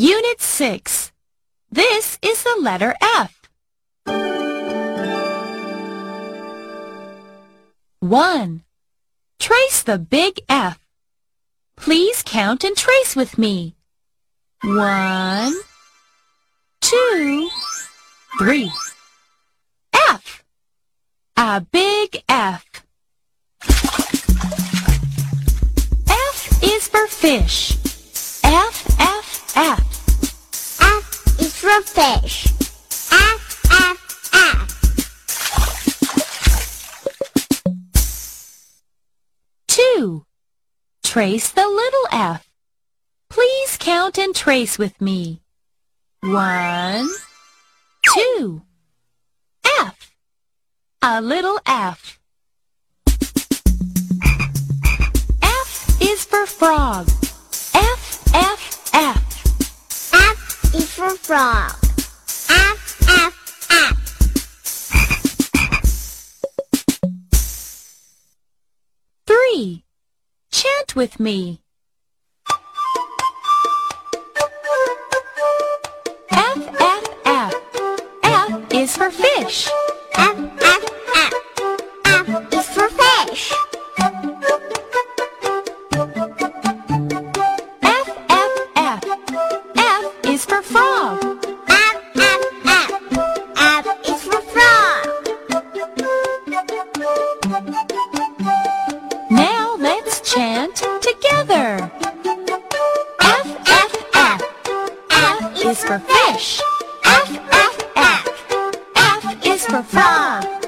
Unit 6. This is the letter F. 1. Trace the big F. Please count and trace with me. One, two, three. F. A big F. F is for fish. F, F, F. For fish. Two. Trace the little f. Please count and trace with me. One, two. F. A little f. F is for frog. For frog. F, F, F. Three. Chant with me. F, F, F. F is for fish. F, F, F. F is for fish. is for frog. Ab, is for frog. Now let's chant together. F, F, F. F is for fish. F, F, F. F is for frog.